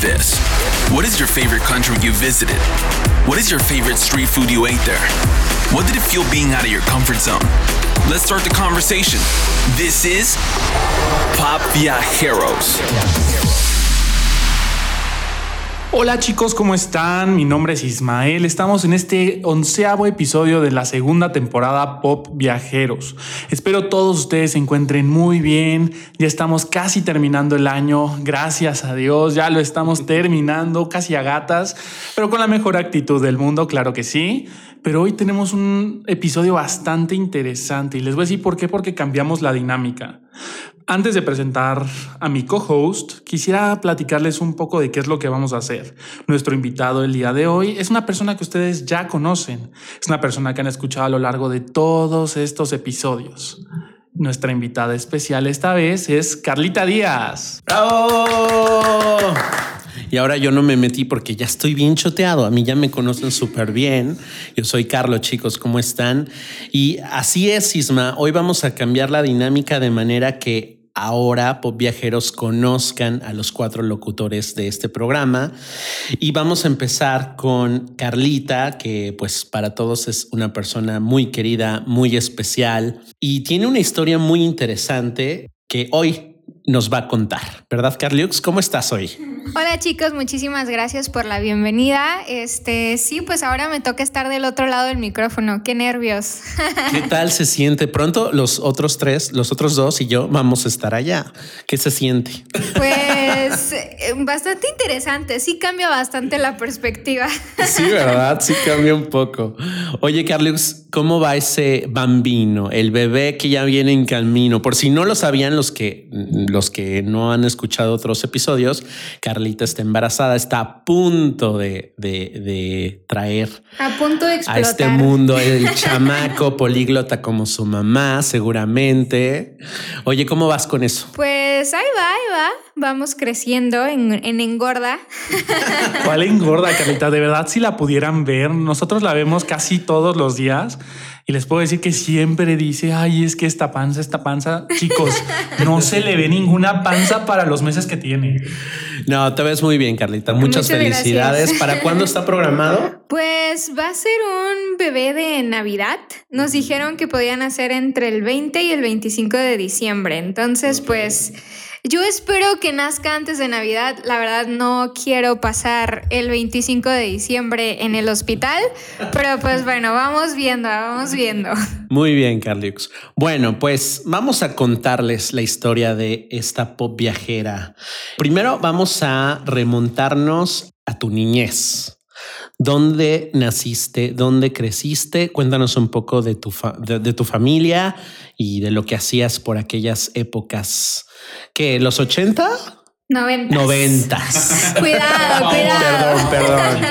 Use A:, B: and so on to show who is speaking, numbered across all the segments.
A: this. What is your favorite country you visited? What is your favorite street food you ate there? What did it feel being out of your comfort zone? Let's start the conversation. This is Pop Viajeros.
B: Hola chicos, ¿cómo están? Mi nombre es Ismael. Estamos en este onceavo episodio de la segunda temporada Pop Viajeros. Espero todos ustedes se encuentren muy bien. Ya estamos casi terminando el año. Gracias a Dios, ya lo estamos terminando, casi a gatas, pero con la mejor actitud del mundo, claro que sí. Pero hoy tenemos un episodio bastante interesante y les voy a decir por qué, porque cambiamos la dinámica. Antes de presentar a mi co-host, quisiera platicarles un poco de qué es lo que vamos a hacer. Nuestro invitado el día de hoy es una persona que ustedes ya conocen. Es una persona que han escuchado a lo largo de todos estos episodios. Nuestra invitada especial esta vez es Carlita Díaz.
C: ¡Bravo! Y ahora yo no me metí porque ya estoy bien choteado. A mí ya me conocen súper bien. Yo soy Carlos, chicos, ¿cómo están? Y así es, Isma. Hoy vamos a cambiar la dinámica de manera que ahora Pop Viajeros conozcan a los cuatro locutores de este programa. Y vamos a empezar con Carlita, que pues para todos es una persona muy querida, muy especial y tiene una historia muy interesante que hoy nos va a contar, ¿verdad, Carliux? ¿Cómo estás hoy?
D: Hola chicos, muchísimas gracias por la bienvenida. Este, sí, pues ahora me toca estar del otro lado del micrófono. Qué nervios.
C: ¿Qué tal se siente? Pronto los otros tres, los otros dos y yo vamos a estar allá. ¿Qué se siente?
D: Pues eh, bastante interesante. Sí cambia bastante la perspectiva.
C: Sí, verdad, sí cambia un poco. Oye, Carliux, ¿cómo va ese bambino, el bebé que ya viene en camino? Por si no lo sabían los que los que no han escuchado otros episodios, Carlita está embarazada, está a punto de, traer
D: a, punto de
C: a este mundo el chamaco políglota como su mamá, seguramente. Oye, ¿cómo vas con eso?
D: Pues ahí va, ahí va. Vamos creciendo en, en engorda.
B: ¿Cuál engorda, Carlita? De verdad, si la pudieran ver, nosotros la vemos casi todos los días y les puedo decir que siempre dice, ay, es que esta panza, esta panza, chicos, no se le ve ninguna panza para los meses que tiene.
C: No, te ves muy bien, Carlita. Muchas, felicidades. ¿Para cuándo está programado?
D: Pues va a ser un bebé de Navidad. Nos dijeron que podían hacer entre el 20 y el 25 de diciembre. Entonces, pues yo espero que nazca antes de Navidad. La verdad no quiero pasar el 25 de diciembre en el hospital, pero pues bueno, vamos viendo, vamos viendo.
C: Muy bien, Carliux. Bueno, pues vamos a contarles la historia de esta pop viajera. Primero vamos a remontarnos a tu niñez. ¿Dónde naciste? ¿Dónde creciste? Cuéntanos un poco de tu, de tu familia y de lo que hacías por aquellas épocas ¿Qué? ¿Los 80?
D: 90.
C: 90.
D: cuidado, cuidado.
C: Perdón, perdón.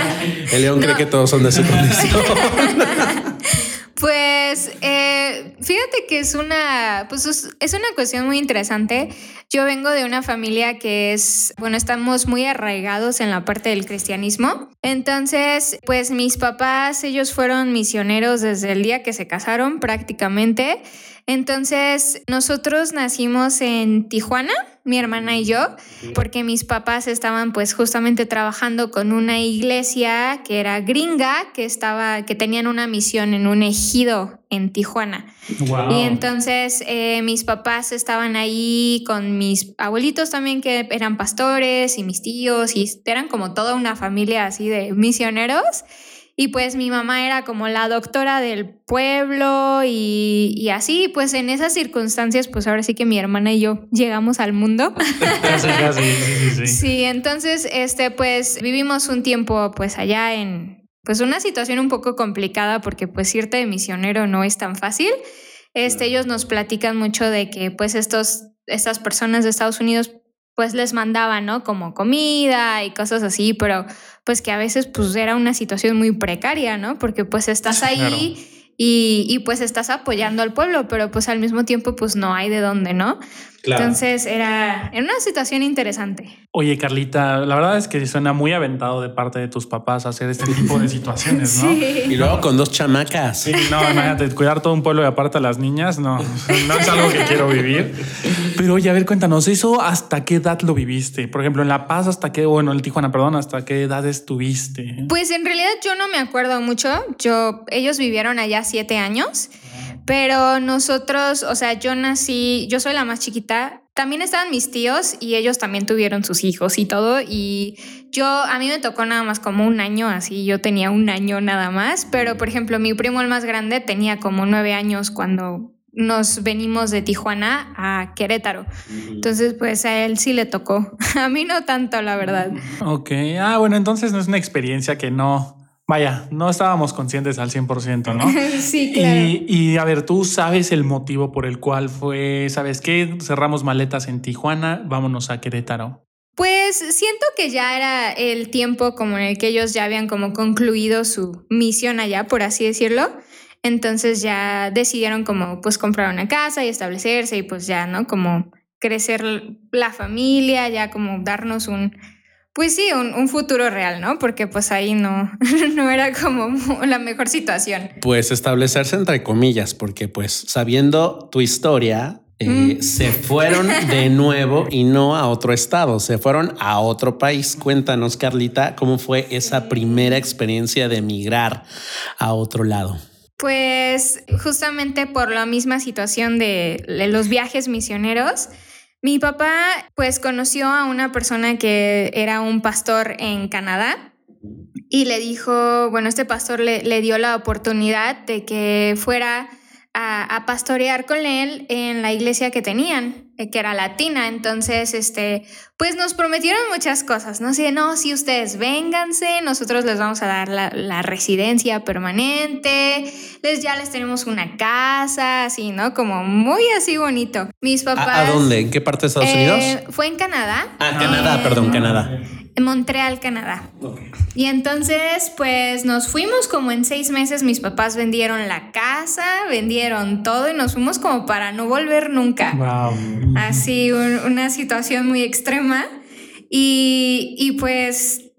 C: El león cree que todos son de su condición.
D: Pues eh, fíjate que es una, pues es una cuestión muy interesante. Yo vengo de una familia que es, bueno, estamos muy arraigados en la parte del cristianismo. Entonces, pues mis papás, ellos fueron misioneros desde el día que se casaron prácticamente. Entonces, nosotros nacimos en Tijuana, mi hermana y yo, porque mis papás estaban pues justamente trabajando con una iglesia que era gringa, que estaba, que tenían una misión en un ejido en Tijuana. Y entonces eh, mis papás estaban ahí con mis abuelitos también que eran pastores y mis tíos y eran como toda una familia así de misioneros. Y pues mi mamá era como la doctora del pueblo y, así, pues en esas circunstancias, pues ahora sí que mi hermana y yo llegamos al mundo. sí, sí, entonces, este, pues vivimos un tiempo pues allá en, pues una situación un poco complicada porque pues irte de misionero no es tan fácil. Este, ellos nos platican mucho de que pues estos, estas personas de Estados Unidos pues les mandaban, ¿no? Como comida y cosas así, pero pues que a veces pues era una situación muy precaria, ¿no? Porque pues estás ahí y, y, pues estás apoyando al pueblo, pero pues al mismo tiempo pues no hay de dónde, ¿no? Entonces era, era una situación interesante.
B: Oye, Carlita, la verdad es que suena muy aventado de parte de tus papás hacer este tipo de situaciones, ¿no?
D: Sí.
C: Y luego con dos chamacas.
B: Sí, no, imagínate, cuidar todo un pueblo y aparte a las niñas, no, no es algo que quiero vivir. Pero oye, a ver, cuéntanos, ¿eso hasta qué edad lo viviste? Por ejemplo, en La Paz, ¿hasta qué, bueno, en Tijuana, perdón, ¿hasta qué edad estuviste?
D: Pues en realidad yo no me acuerdo mucho. Yo, ellos vivieron allá siete años, pero nosotros, o sea, yo nací, yo soy la más chiquita. También estaban mis tíos y ellos también tuvieron sus hijos y todo. Y yo, a mí me tocó nada más como un año, así yo tenía un año nada más. Pero por ejemplo, mi primo el más grande tenía como nueve años cuando nos venimos de Tijuana a Querétaro. Entonces, pues a él sí le tocó. A mí no tanto, la verdad.
B: Ok, ah, bueno, entonces no es una experiencia que no, vaya, no estábamos conscientes al 100%, ¿no?
D: sí, claro.
B: Y, y, a ver, tú sabes el motivo por el cual fue, ¿sabes qué? Cerramos maletas en Tijuana, vámonos a Querétaro.
D: Pues siento que ya era el tiempo como en el que ellos ya habían como concluido su misión allá, por así decirlo. Entonces ya decidieron como pues comprar una casa y establecerse y pues ya, ¿no? Como crecer la familia, ya como darnos un, pues sí, un, un, futuro real, ¿no? Porque pues ahí no, no era como la mejor situación.
C: Pues establecerse entre comillas, porque pues sabiendo tu historia, eh, mm. se fueron de nuevo y no a otro estado, se fueron a otro país. Cuéntanos, Carlita, cómo fue esa primera experiencia de emigrar a otro lado.
D: Pues justamente por la misma situación de, de los viajes misioneros, mi papá pues conoció a una persona que era un pastor en Canadá y le dijo, bueno, este pastor le, le dio la oportunidad de que fuera a, a, pastorear con él en la iglesia que tenían, que era latina. Entonces, este, pues nos prometieron muchas cosas, ¿no? Así de, no, si ustedes vénganse, nosotros les vamos a dar la, la, residencia permanente, les ya les tenemos una casa, así, ¿no? Como muy así bonito. Mis papás...
C: ¿A, a dónde? ¿En qué parte de Estados
D: eh,
C: Unidos?
D: Fue en Canadá.
C: Ah, Canadá,
D: en,
C: perdón, Canadá.
D: En Montreal, Canadá. Okay. Y entonces, pues nos fuimos como en seis meses, mis papás vendieron la casa, vendieron todo y nos fuimos como para no volver nunca.
B: Wow.
D: Así, un, una situación muy extrema. Y, y pues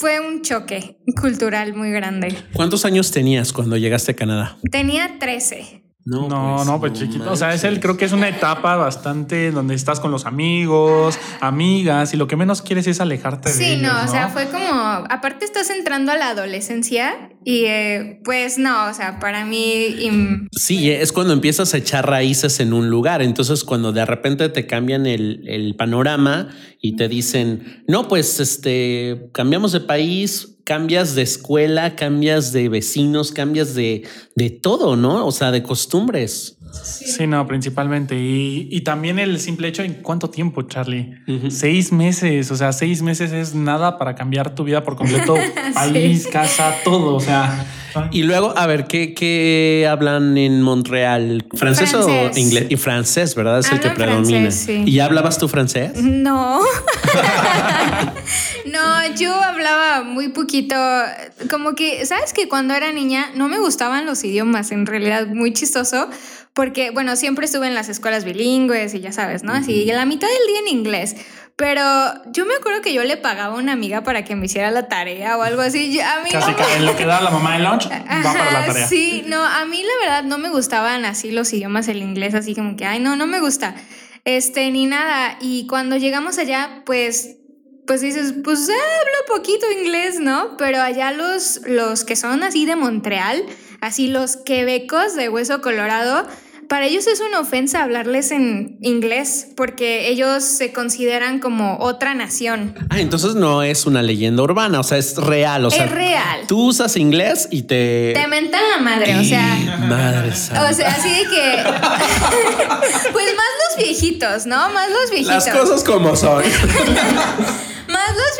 D: fue un choque cultural muy grande.
C: ¿Cuántos años tenías cuando llegaste a Canadá?
D: Tenía 13.
B: No, no, pues, no, pues chiquito. O sea, es el, creo que es una etapa bastante donde estás con los amigos, amigas, y lo que menos quieres es alejarte
D: sí,
B: de ellos.
D: Sí, no,
B: no,
D: o sea, fue como, aparte estás entrando a la adolescencia y eh, pues no, o sea, para mí...
C: Sí, es cuando empiezas a echar raíces en un lugar. Entonces, cuando de repente te cambian el, el panorama y te dicen, no, pues este, cambiamos de país, cambias de escuela, cambias de vecinos, cambias de, de todo, ¿no? O sea, de costumbres.
B: Sí, sí no, principalmente. Y, y, también el simple hecho en cuánto tiempo, Charlie. Uh -huh. Seis meses. O sea, seis meses es nada para cambiar tu vida por completo. País, sí. casa, todo. O sea.
C: Y luego, a ver, ¿qué, qué hablan en Montreal? ¿Francés,
D: francés.
C: o inglés? Y francés, ¿verdad? Es
D: Hablo
C: el que predomina.
D: Francés, sí.
C: ¿Y hablabas tú francés?
D: No. no, yo hablaba muy poquito. Como que, ¿sabes que cuando era niña no me gustaban los idiomas? En realidad, muy chistoso. Porque, bueno, siempre estuve en las escuelas bilingües y ya sabes, ¿no? Así, la mitad del día en inglés. Pero yo me acuerdo que yo le pagaba a una amiga para que me hiciera la tarea o algo así. A mí
B: Casi
D: no,
B: en lo que da la mamá de lunch, va para la tarea.
D: Sí, no, a mí la verdad no me gustaban así los idiomas, el inglés, así como que, ay, no, no me gusta. Este, ni nada. Y cuando llegamos allá, pues pues dices, pues eh, hablo poquito inglés, ¿no? Pero allá los, los que son así de Montreal, así los quebecos de hueso colorado, para ellos es una ofensa hablarles en inglés porque ellos se consideran como otra nación.
C: Ah, entonces no es una leyenda urbana, o sea, es real. O sea,
D: es real.
C: Tú usas inglés y te.
D: Te mentan la madre, o sea.
C: Madre santa.
D: O sea, así de que. pues más los viejitos, ¿no? Más los viejitos.
C: Las cosas como son.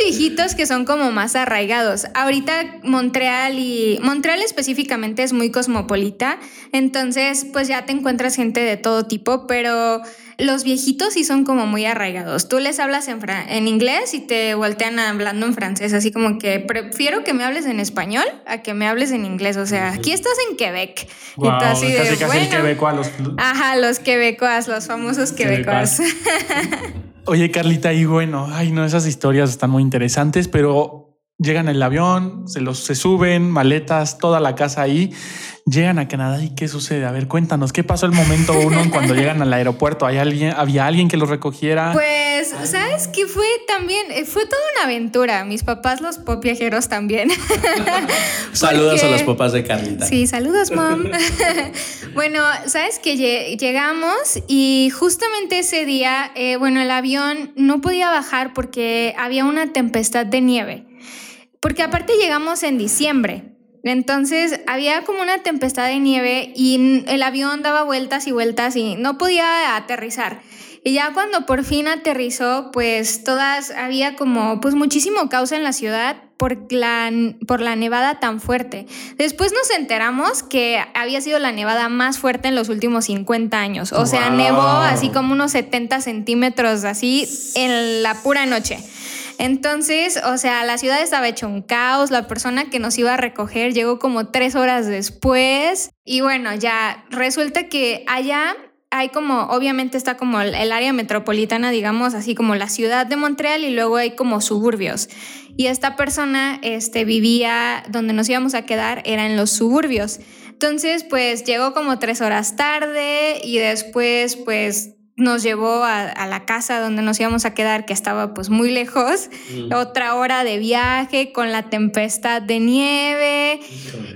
D: Viejitos que son como más arraigados. Ahorita Montreal y Montreal específicamente es muy cosmopolita, entonces pues ya te encuentras gente de todo tipo, pero los viejitos sí son como muy arraigados. Tú les hablas en, en inglés y te voltean hablando en francés, así como que prefiero que me hables en español a que me hables en inglés. O sea, aquí estás en Quebec.
B: y así de, casi, casi el los...
D: Ajá, los quebecoas, los famosos quebecoas.
B: Oye, Carlita, y bueno, ay, no, esas historias están muy interesantes, pero llegan el avión, se los se suben, maletas, toda la casa ahí llegan a Canadá y qué sucede? A ver, cuéntanos, ¿qué pasó el momento uno cuando llegan al aeropuerto? ¿Hay alguien, ¿Había alguien que los recogiera?
D: Pues, ¿sabes qué fue también? Eh, fue toda una aventura. Mis papás, los pop viajeros también.
C: saludos a los papás de Carlita.
D: Sí, saludos, mom. bueno, ¿sabes que Llegamos y justamente ese día, eh, bueno, el avión no podía bajar porque había una tempestad de nieve. Porque aparte llegamos en diciembre. Entonces había como una tempestad de nieve y el avión daba vueltas y vueltas y no podía aterrizar. Y ya cuando por fin aterrizó, pues todas, había como pues muchísimo caos en la ciudad por la, por la nevada tan fuerte. Después nos enteramos que había sido la nevada más fuerte en los últimos 50 años. O sea, nevó así como unos 70 centímetros así en la pura noche. Entonces, o sea, la ciudad estaba hecho un caos, la persona que nos iba a recoger llegó como tres horas después y bueno, ya resulta que allá hay como, obviamente está como el, área metropolitana, digamos, así como la ciudad de Montreal y luego hay como suburbios. Y esta persona este, vivía donde nos íbamos a quedar, era en los suburbios. Entonces, pues llegó como tres horas tarde y después, pues nos llevó a, la casa donde nos íbamos a quedar, que estaba pues muy lejos, otra hora de viaje con la tempestad de nieve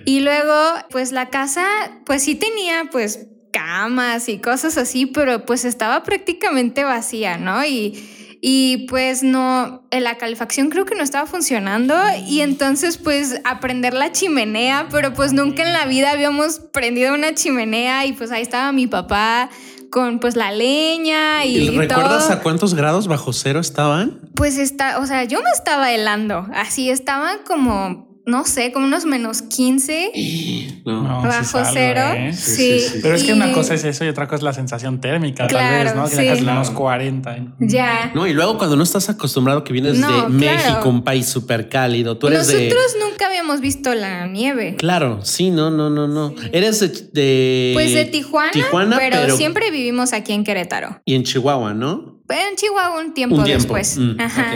D: y luego pues la casa pues sí tenía pues camas y cosas así, pero pues estaba prácticamente vacía, ¿no? Y, y pues no, la calefacción creo que no estaba funcionando y entonces pues aprender la chimenea, pero pues nunca en la vida habíamos prendido una chimenea y pues ahí estaba mi papá con pues la leña y,
C: ¿Recuerdas a cuántos grados bajo cero estaban?
D: Pues está, o sea, yo me estaba helando, así estaban como no sé, como unos menos 15 bajo cero. ¿eh? Sí,
B: Pero es que una cosa es eso y otra cosa es la sensación térmica, tal vez, ¿no? Que dejas menos 40.
D: Ya.
C: No, y luego cuando no estás acostumbrado que vienes de México, un país súper cálido, tú eres
D: Nosotros nunca habíamos visto la nieve.
C: Claro, sí, no, no, no, no. Eres de,
D: Pues de Tijuana, pero, siempre vivimos aquí en Querétaro.
C: Y en Chihuahua, ¿no?
D: En Chihuahua un tiempo, después. Mm, Ajá.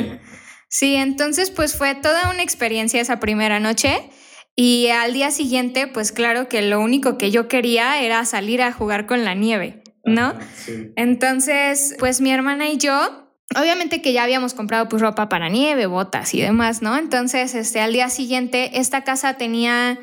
D: Sí, entonces pues fue toda una experiencia esa primera noche. Y al día siguiente, pues claro que lo único que yo quería era salir a jugar con la nieve, ¿no? Entonces, pues mi hermana y yo, obviamente que ya habíamos comprado pues ropa para nieve, botas y demás, ¿no? Entonces, este, al día siguiente, esta casa tenía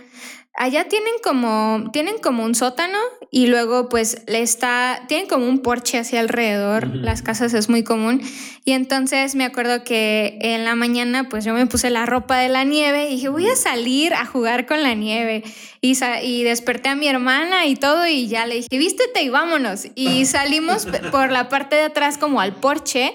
D: allá tienen como, tienen como un sótano y luego pues le está, tienen como un porche hacia alrededor, las casas es muy común. Y entonces me acuerdo que en la mañana pues yo me puse la ropa de la nieve y dije voy a salir a jugar con la nieve. Y, y desperté a mi hermana y todo y ya le dije vístete y vámonos. Y salimos por la parte de atrás como al porche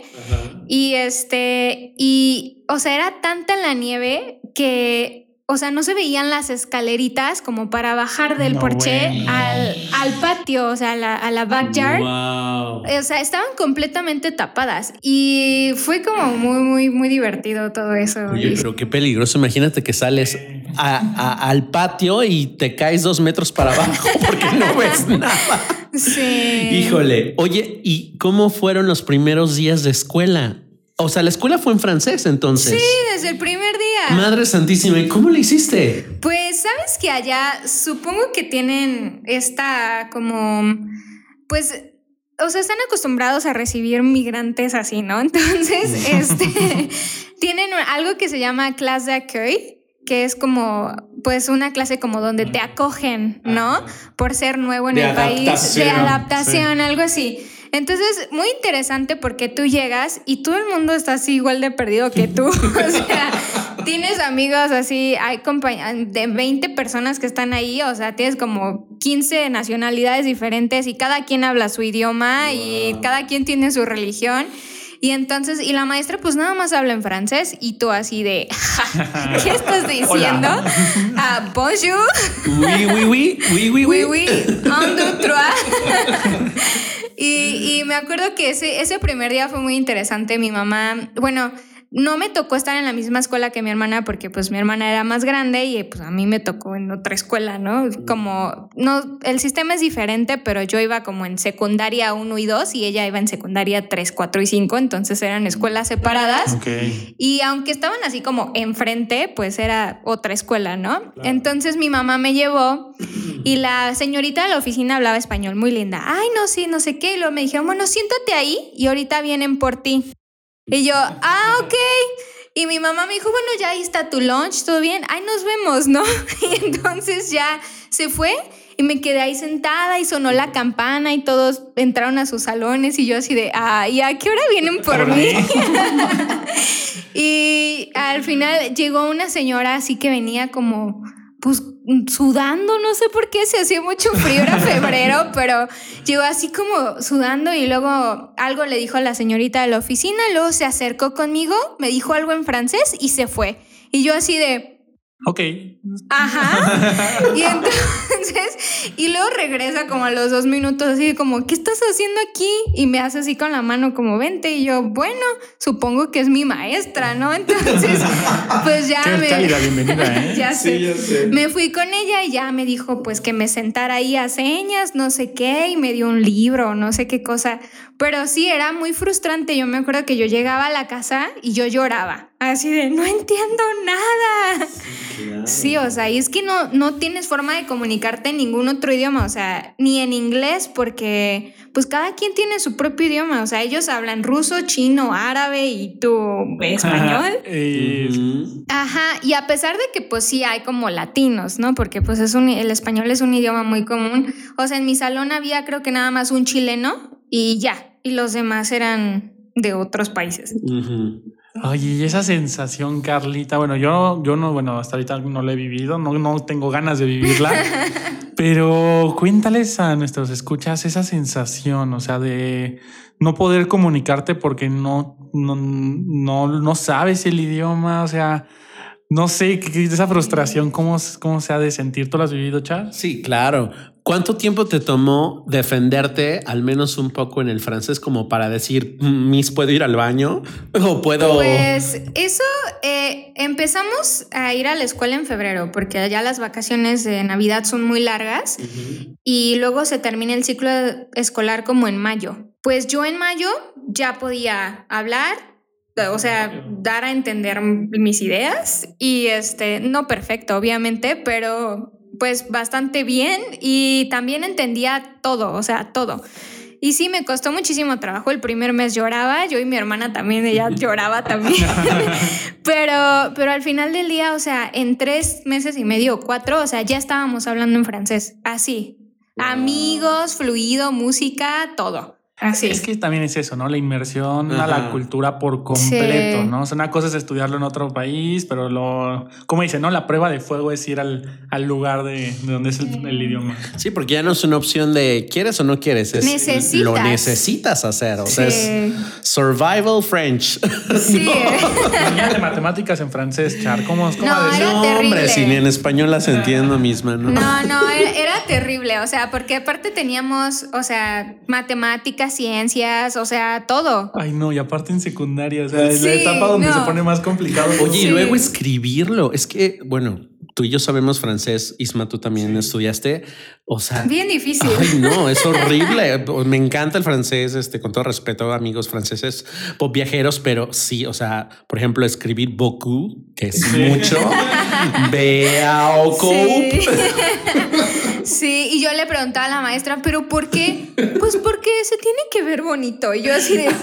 D: y este, y o sea, era tanta la nieve que o sea, no se veían las escaleritas como para bajar del porche al, patio, o sea, a la, a la backyard. O sea, estaban completamente tapadas y fue como muy, muy, muy divertido todo eso.
C: Oye, pero qué peligroso. Imagínate que sales al patio y te caes dos metros para abajo porque no ves nada.
D: Sí.
C: Híjole. Oye, ¿y cómo fueron los primeros días de escuela? O sea, la escuela fue en francés entonces.
D: Sí, desde el primer día.
C: Madre Santísima, ¿y cómo le hiciste?
D: Pues sabes que allá supongo que tienen esta como, pues, o sea, están acostumbrados a recibir migrantes así, ¿no? Entonces, este, tienen algo que se llama clase de accueil que es como, pues, una clase como donde te acogen, ¿no? Por ser nuevo en el país, de adaptación, algo así. Entonces, muy interesante porque tú llegas y todo el mundo está así igual de perdido que tú. o sea, tienes amigos así, hay de 20 personas que están ahí, o sea, tienes como 15 nacionalidades diferentes y cada quien habla su idioma y cada quien tiene su religión. Y entonces, y la maestra pues nada más habla en francés y tú así de, ¿qué estás diciendo? Ah, bonjour.
C: Oui, oui, oui, oui, oui,
D: oui. Oui, un, deux, trois. Y, y me acuerdo que ese, ese primer día fue muy interesante. Mi mamá, bueno, no me tocó estar en la misma escuela que mi hermana porque pues mi hermana era más grande y pues a mí me tocó en otra escuela, ¿no? Como, no, el sistema es diferente, pero yo iba como en secundaria 1 y 2 y ella iba en secundaria 3, 4 y 5, entonces eran escuelas separadas.
B: Ok.
D: Y aunque estaban así como enfrente, pues era otra escuela, ¿no? Entonces mi mamá me llevó y la señorita de la oficina hablaba español muy linda. Ay, no, sí, no sé qué. Y luego me dijeron, bueno, siéntate ahí y ahorita vienen por ti. Y yo, ah, ok. Y mi mamá me dijo, bueno, ya ahí está tu lunch, todo bien. Ay, nos vemos, ¿no? Y entonces ya se fue y me quedé ahí sentada y sonó la campana y todos entraron a sus salones y yo así de, ah, ¿y a qué hora vienen por mí? y al final llegó una señora así que venía como, pues sudando, no sé por qué, se hacía mucho frío, era febrero, pero llegó así como sudando y luego algo le dijo a la señorita de la oficina, luego se acercó conmigo, me dijo algo en francés y se fue. Y yo así de,
B: Ok.
D: Ajá. Y entonces, y luego regresa como a los dos minutos, así de como, ¿qué estás haciendo aquí? Y me hace así con la mano como, vente. Y yo, bueno, supongo que es mi maestra, ¿no? Entonces, pues ya
B: Qué
D: me...
B: cálida bienvenida, ¿eh?
D: ya sé.
C: ya sé.
D: Me fui con ella y ya me dijo pues que me sentara ahí a señas, no sé qué, y me dio un libro, no sé qué cosa. Pero sí, era muy frustrante. Yo me acuerdo que yo llegaba a la casa y yo lloraba. Así de, no entiendo nada. Sí, o sea, y es que no, no tienes forma de comunicarte en ningún otro idioma, o sea, ni en inglés, porque pues cada quien tiene su propio idioma, o sea, ellos hablan ruso, chino, árabe y tú español. Ajá, y a pesar de que pues sí hay como latinos, ¿no? Porque pues es un, el español es un idioma muy común. O sea, en mi salón había creo que nada más un chileno y ya, y los demás eran de otros países.
C: Ujú.
B: Oye, y esa sensación, Carlita, bueno, yo, yo no, bueno, hasta ahorita no la he vivido, no, no tengo ganas de vivirla, pero cuéntales a nuestros escuchas esa sensación, o sea, de no poder comunicarte porque no, no, no, no sabes el idioma, o sea, no sé, esa frustración, ¿cómo, cómo se ha de sentir? ¿Tú lo has vivido, Char?
C: Sí, claro. ¿Cuánto tiempo te tomó defenderte, al menos un poco en el francés, como para decir, "Mm, Miss, ¿puedo ir al baño? ¿O puedo...?
D: Pues eso, eh, empezamos a ir a la escuela en febrero, porque allá las vacaciones de Navidad son muy largas y luego se termina el ciclo escolar como en mayo. Pues yo en mayo ya podía hablar, o sea, dar a entender mis ideas y este, no perfecto, obviamente, pero pues bastante bien y también entendía todo, o sea, todo. Y sí, me costó muchísimo trabajo. El primer mes lloraba, yo y mi hermana también, ella lloraba también. pero, pero al final del día, o sea, en tres meses y medio cuatro, o sea, ya estábamos hablando en francés, así. Amigos, fluido, música, todo. Así.
B: Es que también es eso, ¿no? La inmersión a la cultura por completo,
D: Sí.
B: ¿no? O sea, una cosa es estudiarlo en otro país, pero lo, como dice, ¿no? La prueba de fuego es ir al, al lugar de, de donde es el, el idioma.
C: Sí, porque ya no es una opción de quieres o no quieres. Es,
D: Necesitas.
C: Lo necesitas hacer. O sea,
D: Sí.
C: es survival French.
D: Sí.
B: Tenía de matemáticas en francés, Char. ¿Cómo, cómo
D: No,
B: decir?
D: era
C: no,
D: terrible.
C: hombre, si ni en español las entiendo misma, ¿no?
D: No, no, era, era terrible, o sea, porque aparte teníamos, o sea, matemáticas, ciencias, o sea, todo.
B: Ay, no, y aparte en secundaria, o sea, es la
D: Sí,
B: etapa donde
D: no.
B: se pone más complicado.
C: Oye, y
D: Sí.
C: luego escribirlo. Es que, bueno, tú y yo sabemos francés. Isma, tú también estudiaste. O sea,
D: Bien difícil.
C: Ay, no, es horrible. Me encanta el francés, este, con todo respeto, amigos franceses, pop viajeros, pero sí, o sea, por ejemplo, escribir beaucoup, que es mucho, beaucoup.
D: Sí. Sí, y yo le preguntaba a la maestra, ¿pero por qué? Pues porque se tiene que ver bonito. Y yo así de.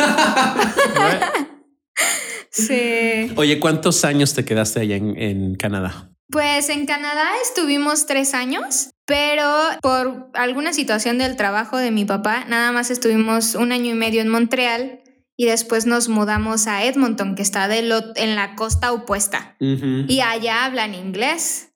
D: Sí.
C: Oye, ¿cuántos años te quedaste allá en, en Canadá?
D: Pues en Canadá estuvimos tres años, pero por alguna situación del trabajo de mi papá, nada más estuvimos un año y medio en Montreal y después nos mudamos a Edmonton, que está del ot- en la costa opuesta. Y allá hablan inglés.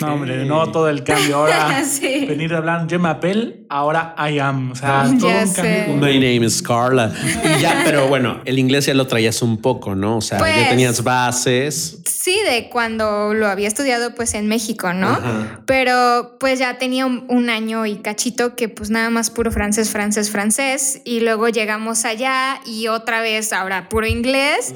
B: No, hombre, no todo el cambio. Ahora
D: Sí.
B: venir de hablar Je m'appelle, ahora I am. O sea,
D: Ya
B: todo un
D: sé.
B: cambio.
C: My name is Carla. Y ya, pero bueno, el inglés ya lo traías un poco, ¿no? O sea,
D: Pues-
C: ya tenías bases.
D: Sí, de cuando lo había estudiado pues en México, ¿no?
C: Ajá.
D: Pero pues ya tenía un, un año y cachito que pues nada más puro francés, francés, francés. Y luego llegamos allá y otra vez ahora puro inglés.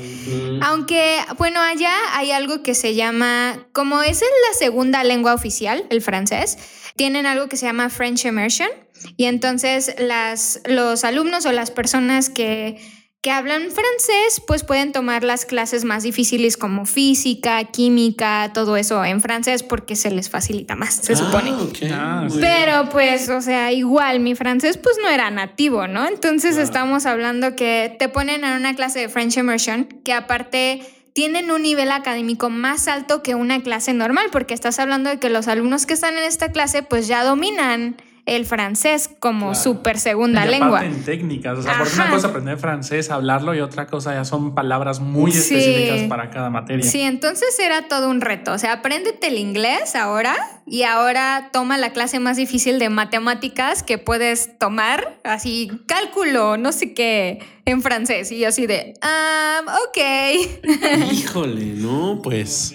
D: Aunque, bueno, allá hay algo que se llama, como es la segunda lengua oficial, el francés, tienen algo que se llama French Immersion. Y entonces las, los alumnos o las personas que, que hablan francés, pues pueden tomar las clases más difíciles como física, química, todo eso en francés porque se les facilita más, se supone.
C: Ah, ok.
B: Ah,
C: Muy
D: Pero pues, o sea, igual mi francés pues no era nativo, ¿no? Entonces estamos hablando que te ponen en una clase de French Immersion que aparte tienen un nivel académico más alto que una clase normal, porque estás hablando de que los alumnos que están en esta clase pues ya dominan el francés como
C: Claro.
D: súper segunda
B: Y
D: lengua.
B: en técnicas. O sea, porque
D: Ajá.
B: una cosa aprender francés, hablarlo, y otra cosa ya son palabras muy
D: Sí.
B: específicas para cada materia.
D: Sí, entonces era todo un reto. O sea, apréndete el inglés ahora y ahora toma la clase más difícil de matemáticas que puedes tomar, así cálculo, no sé qué, en francés. Y yo así de, ah, ok.
C: Híjole, no, pues.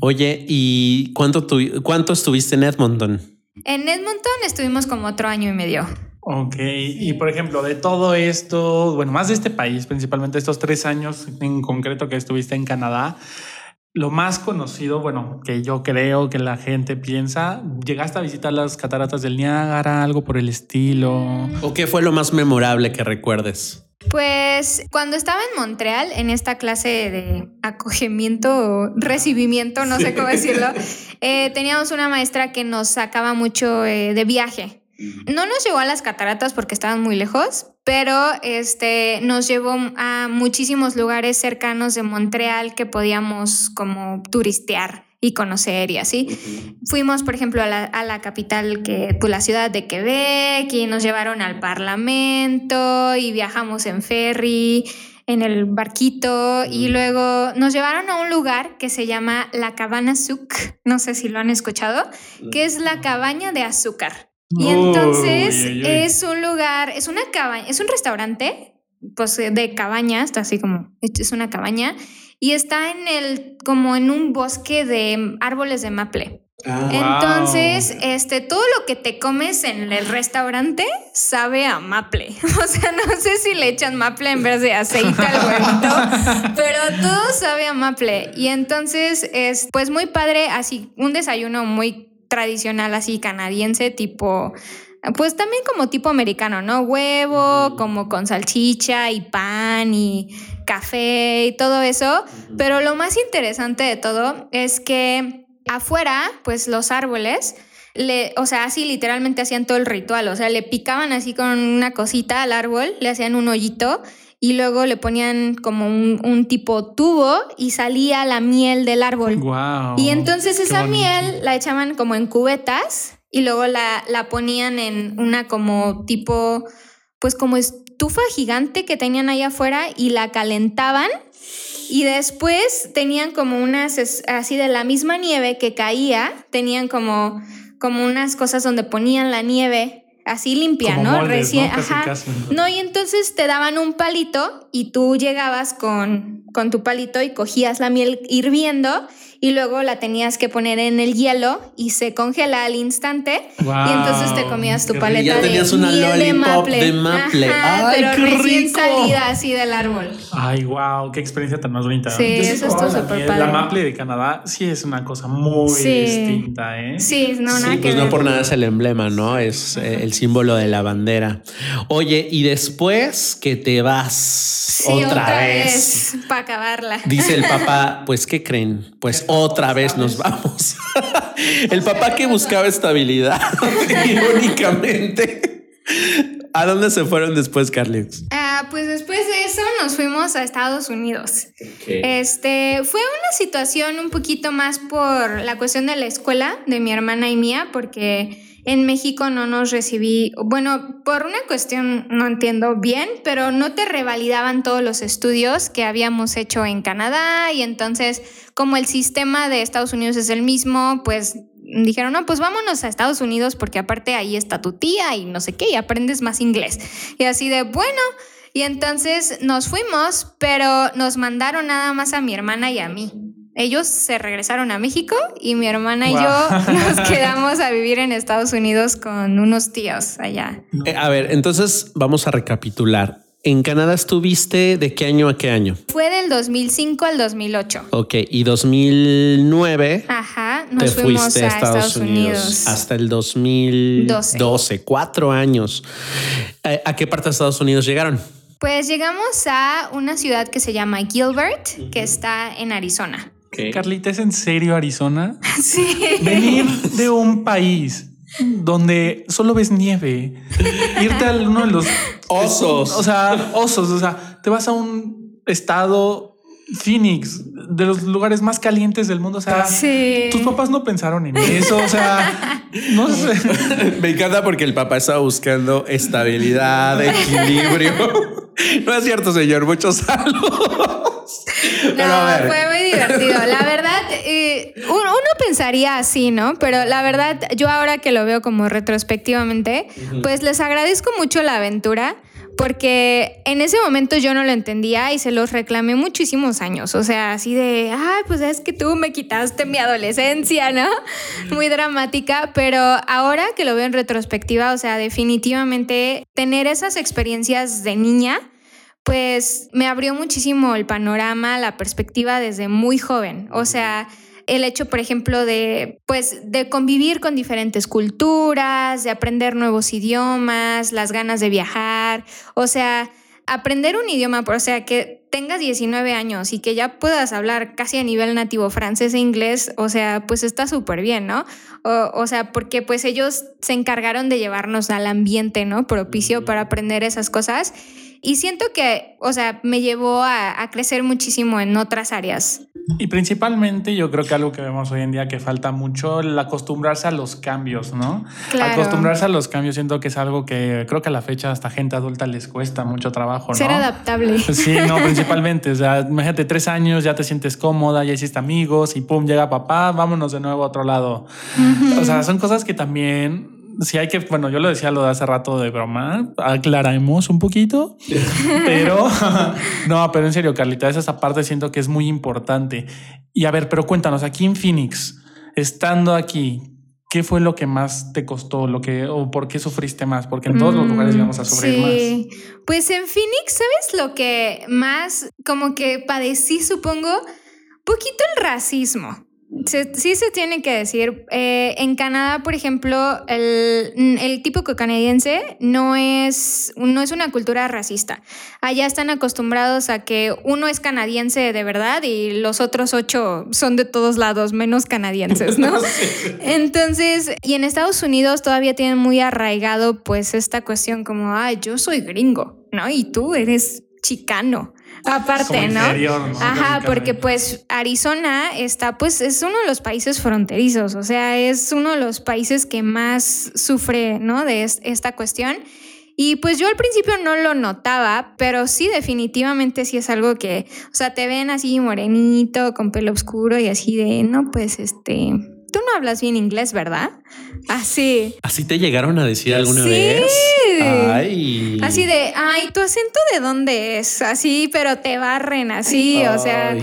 C: Oye, ¿y cuánto, tu- cuánto estuviste en Edmonton?
D: En Edmonton estuvimos como otro año y medio.
B: Ok, y por ejemplo, de todo esto, bueno, más de este país, principalmente estos tres años en concreto que estuviste en Canadá, lo más conocido, bueno, que yo creo que la gente piensa, llegaste a visitar las cataratas del Niágara, algo por el estilo.
C: ¿O qué fue lo más memorable que recuerdes?
D: Pues cuando estaba en Montreal, en esta clase de acogimiento o recibimiento, no sé cómo decirlo, eh, teníamos una maestra que nos sacaba mucho eh, de viaje. No nos llevó a las cataratas porque estaban muy lejos, pero este, nos llevó a muchísimos lugares cercanos de Montreal que podíamos como turistear y conocer y así. Fuimos, por ejemplo, a la, a la capital, que, pues, la ciudad de Quebec, y nos llevaron al Parlamento y viajamos en ferry, en el barquito, y luego nos llevaron a un lugar que se llama La Cabana Suc, no sé si lo han escuchado, que es la cabaña de azúcar. Y entonces
B: uy, uy.
D: es un lugar, es una cabaña, es un restaurante, pues de cabaña, está así como, es una cabaña, y está en el, como en un bosque de árboles de maple.
C: Ah,
D: Entonces, este, todo lo que te comes en el restaurante sabe a maple. O sea, no sé si le echan maple en vez de aceite al huevito, pero todo sabe a maple. Y entonces es, pues, muy padre, así, un desayuno muy tradicional, así canadiense, tipo, pues también como tipo americano, ¿no? Huevo, como con salchicha y pan y café y todo eso. Pero lo más interesante de todo es que afuera, pues los árboles, le, o sea, así literalmente hacían todo el ritual, o sea, le picaban así con una cosita al árbol, le hacían un hoyito y luego le ponían como un, un tipo tubo y salía la miel del árbol.
B: Wow.
D: Y entonces esa miel la echaban como en cubetas y luego la, la ponían en una como tipo, pues como estufa gigante que tenían ahí afuera y la calentaban. Y después tenían como unas, así de la misma nieve que caía, tenían como, como unas cosas donde ponían la nieve así limpia,
B: Como
D: ¿no?
B: moldes,
D: Recién,
B: ¿no? Casi,
D: ajá.
B: casi.
D: No, y entonces te daban un palito y tú llegabas con, con tu palito y cogías la miel hirviendo y luego la tenías que poner en el hielo y se congela al instante y
B: Guau,
D: entonces te comías tu paleta.
C: Ya
D: de
C: tenías una
D: miel de
C: lollipop
D: maple,
C: de maple.
D: Ajá,
C: ¡Ay,
D: pero
C: qué
D: recién
C: rico!
D: salida así del árbol.
B: Ay, wow, qué experiencia tan más bonita.
D: Sí,
B: Yo
D: eso está
B: la
D: súper padre.
B: La maple de Canadá sí es una cosa muy
D: Sí.
B: distinta, ¿eh?
D: Sí, no, nada
C: Sí,
D: que
C: pues no
D: ver.
C: por nada es el emblema, ¿no? Es eh, el símbolo de la bandera. Oye, y después que te vas
D: Sí,
C: otra, vez.
D: para acabarla.
C: Dice el papá, pues ¿qué creen? Pues otra vez nos vamos. el papá que buscaba estabilidad, irónicamente. ¿A dónde se fueron después, Carlix?
D: Ah, pues después de eso nos fuimos a Estados Unidos. Este fue una situación un poquito más por la cuestión de la escuela de mi hermana y mía, porque en México no nos recibí, bueno, por una cuestión no entiendo bien, pero no te revalidaban todos los estudios que habíamos hecho en Canadá y entonces como el sistema de Estados Unidos es el mismo, pues dijeron, no, pues vámonos a Estados Unidos porque aparte ahí está tu tía y no sé qué, y aprendes más inglés. Y así de, bueno, y entonces nos fuimos, pero nos mandaron nada más a mi hermana y a mí. Ellos se regresaron a México y mi hermana y yo nos quedamos a vivir en Estados Unidos con unos tíos allá.
C: Eh, a ver, entonces vamos a recapitular. ¿En Canadá estuviste de qué año a qué año?
D: Fue del 2005 al 2008.
C: Ok, y 2009.
D: Ajá, nos te fuimos fuiste a Estados, Unidos,
C: hasta el 2012, cuatro años. Eh, ¿A qué parte de Estados Unidos llegaron?
D: Pues llegamos a una ciudad que se llama Gilbert, que está en Arizona.
B: Carlita, ¿es en serio Arizona?
D: Sí.
B: Venir de un país donde solo ves nieve, irte a uno de los
C: osos,
B: o sea, osos, o sea, te vas a un estado Phoenix, de los lugares más calientes del mundo. O sea, tus papás no pensaron en eso. O sea, no sé.
C: Me encanta porque el papá estaba buscando estabilidad, equilibrio. No es cierto, señor. Muchos saludos.
D: No, fue muy divertido. La verdad, eh, uno, pensaría así, ¿no? Pero la verdad, yo ahora que lo veo como retrospectivamente, pues les agradezco mucho la aventura porque en ese momento yo no lo entendía y se los reclamé muchísimos años, o sea, así de, ay, pues es que tú me quitaste mi adolescencia, ¿no? Muy dramática, pero ahora que lo veo en retrospectiva, o sea, definitivamente tener esas experiencias de niña, pues me abrió muchísimo el panorama, la perspectiva desde muy joven, o sea el hecho, por ejemplo, de, pues, de convivir con diferentes culturas, de aprender nuevos idiomas, las ganas de viajar, o sea, aprender un idioma, o sea, que tengas 19 años y que ya puedas hablar casi a nivel nativo francés e inglés, o sea, pues está súper bien, ¿no? O, sea, porque pues ellos se encargaron de llevarnos al ambiente, ¿no? Propicio para aprender esas cosas. Y siento que, o sea, me llevó a, a crecer muchísimo en otras áreas.
B: Y principalmente yo creo que algo que vemos hoy en día que falta mucho, el acostumbrarse a los cambios, ¿no? Acostumbrarse a los cambios, siento que es algo que creo que a la fecha hasta gente adulta les cuesta mucho trabajo, ¿no?
D: Ser adaptable.
B: Sí, no, principalmente. O sea, imagínate, tres años, ya te sientes cómoda, ya hiciste amigos y pum, llega papá, vámonos de nuevo a otro lado. O sea, son cosas que también si hay que, bueno, yo lo decía lo de hace rato de broma, aclaremos un poquito, pero no, pero en serio, Carlita, esa parte siento que es muy importante. Y a ver, pero cuéntanos, aquí en Phoenix, estando aquí, ¿qué fue lo que más te costó? Lo que, o por qué sufriste más? Porque en todos los lugares mm, íbamos a sufrir sí.
D: más. Pues en Phoenix, ¿sabes lo que más como que padecí, supongo? Poquito el racismo sí se tiene que decir. Eh, en Canadá, por ejemplo, el, el típico canadiense no es, no es una cultura racista. Allá están acostumbrados a que uno es canadiense de verdad y los otros ocho son de todos lados, menos canadienses, ¿no? Entonces, y en Estados Unidos todavía tienen muy arraigado pues esta cuestión como, ay, yo soy gringo, ¿no? Y tú eres chicano. Aparte, ¿no? Ajá, porque pues Arizona está, pues es uno de los países fronterizos, o sea, es uno de los países que más sufre, ¿no? De esta cuestión. Y pues yo al principio no lo notaba, pero sí definitivamente sí es algo que, o sea, te ven así morenito, con pelo oscuro y así de, no, pues este, tú no hablas bien inglés, ¿verdad? Así.
C: ¿Así te llegaron a decir alguna vez?
D: Ay. Así de, ay, ¿tu acento de dónde es? Así, pero te barren así, o sea.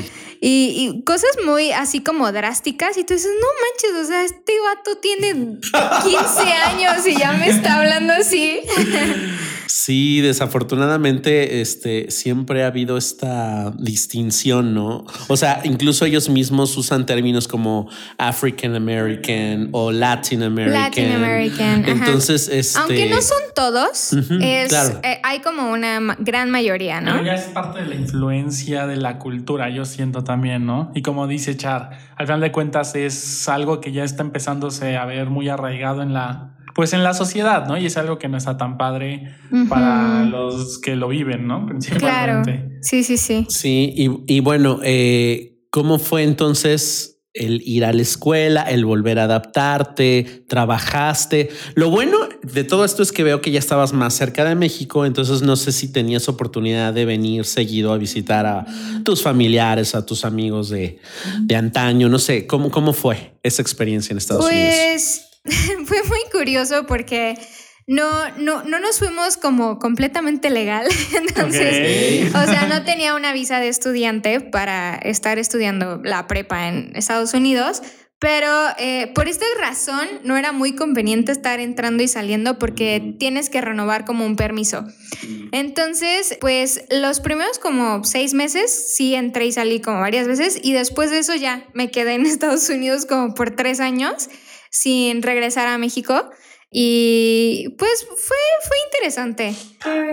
D: Y, cosas muy así como drásticas y tú dices, no manches, o sea, este vato tiene 15 años y ya me está hablando así.
C: Sí, desafortunadamente, este siempre ha habido esta distinción, ¿no? O sea, incluso ellos mismos usan términos como African American o Latin American.
D: Latin American.
C: Entonces, este...
D: aunque no son todos, es, eh, hay como una gran mayoría, ¿no?
B: Pero ya es parte de la influencia de la cultura, yo siento también, ¿no? Y como dice Char, al final de cuentas es algo que ya está empezándose a ver muy arraigado en la pues en la sociedad, ¿no? Y es algo que no está tan padre para los que lo viven, ¿no?
D: Principalmente. Claro. Sí, sí, sí.
C: Sí, y, bueno, eh, ¿cómo fue entonces el ir a la escuela, el volver a adaptarte, trabajaste? Lo bueno, de todo esto es que veo que ya estabas más cerca de México, entonces no sé si tenías oportunidad de venir seguido a visitar a tus familiares, a tus amigos de, de antaño, no sé, ¿cómo, ¿cómo fue esa experiencia en Estados Unidos?
D: Pues fue muy curioso porque no, no, no nos fuimos como completamente legal. Entonces, o sea, no tenía una visa de estudiante para estar estudiando la prepa en Estados Unidos. Pero eh, por esta razón no era muy conveniente estar entrando y saliendo porque tienes que renovar como un permiso. Entonces, pues los primeros como seis meses sí entré y salí como varias veces y después de eso ya me quedé en Estados Unidos como por tres años sin regresar a México. Y pues fue, fue interesante.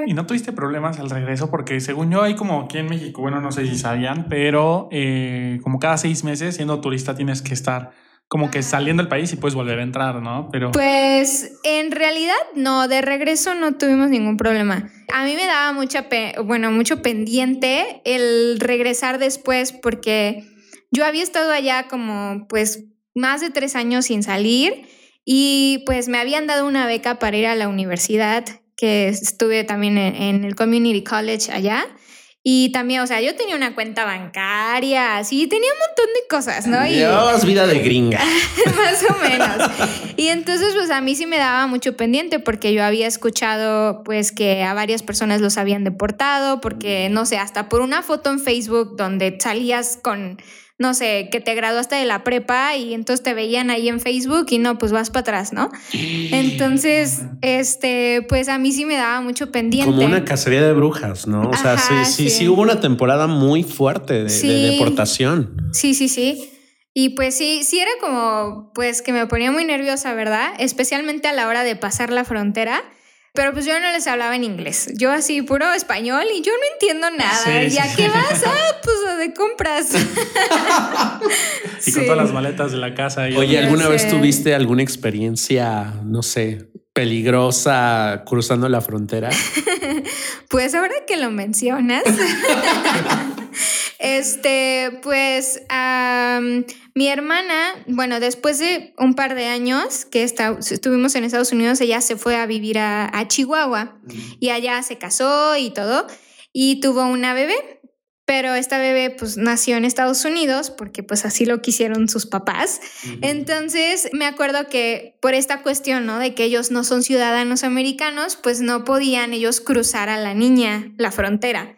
B: ¿Y no tuviste problemas al regreso? Porque según yo hay como aquí en México, bueno, no sé si sabían, pero eh, como cada seis meses siendo turista tienes que estar como que saliendo del país y puedes volver a entrar, ¿no? Pero
D: pues en realidad no, de regreso no tuvimos ningún problema. A mí me daba mucha, bueno, mucho pendiente el regresar después porque yo había estado allá como pues más de tres años sin salir y pues me habían dado una beca para ir a la universidad, que estuve también en, el Community College allá. Y también, o sea, yo tenía una cuenta bancaria, así, tenía un montón de cosas, ¿no?
C: Dios, vida de gringa.
D: más o menos. Y entonces, pues a mí sí me daba mucho pendiente porque yo había escuchado, pues, que a varias personas los habían deportado, porque, no sé, hasta por una foto en Facebook donde salías con no sé, que te graduaste de la prepa y entonces te veían ahí en Facebook y no, pues vas para atrás, ¿no? Entonces, este, pues a mí sí me daba mucho pendiente.
C: Como una cacería de brujas, ¿no? O sea, sí, sí, sí, hubo una temporada muy fuerte de, de deportación.
D: Sí, sí, sí. Y pues sí, sí era como, pues que me ponía muy nerviosa, ¿verdad? Especialmente a la hora de pasar la frontera pero pues yo no les hablaba en inglés. Yo así puro español y yo no entiendo nada. ¿Y a qué vas? Ah, pues de compras.
B: y con todas las maletas de la casa.
C: Oye, ¿alguna vez tuviste alguna experiencia, no sé, peligrosa cruzando la frontera?
D: pues ahora que lo mencionas. este, pues mi hermana, bueno, después de un par de años que estuvimos en Estados Unidos, ella se fue a vivir a, a Chihuahua y allá se casó y todo y tuvo una bebé pero esta bebé pues nació en Estados Unidos porque pues así lo quisieron sus papás. Entonces me acuerdo que por esta cuestión, ¿no? De que ellos no son ciudadanos americanos, pues no podían ellos cruzar a la niña la frontera.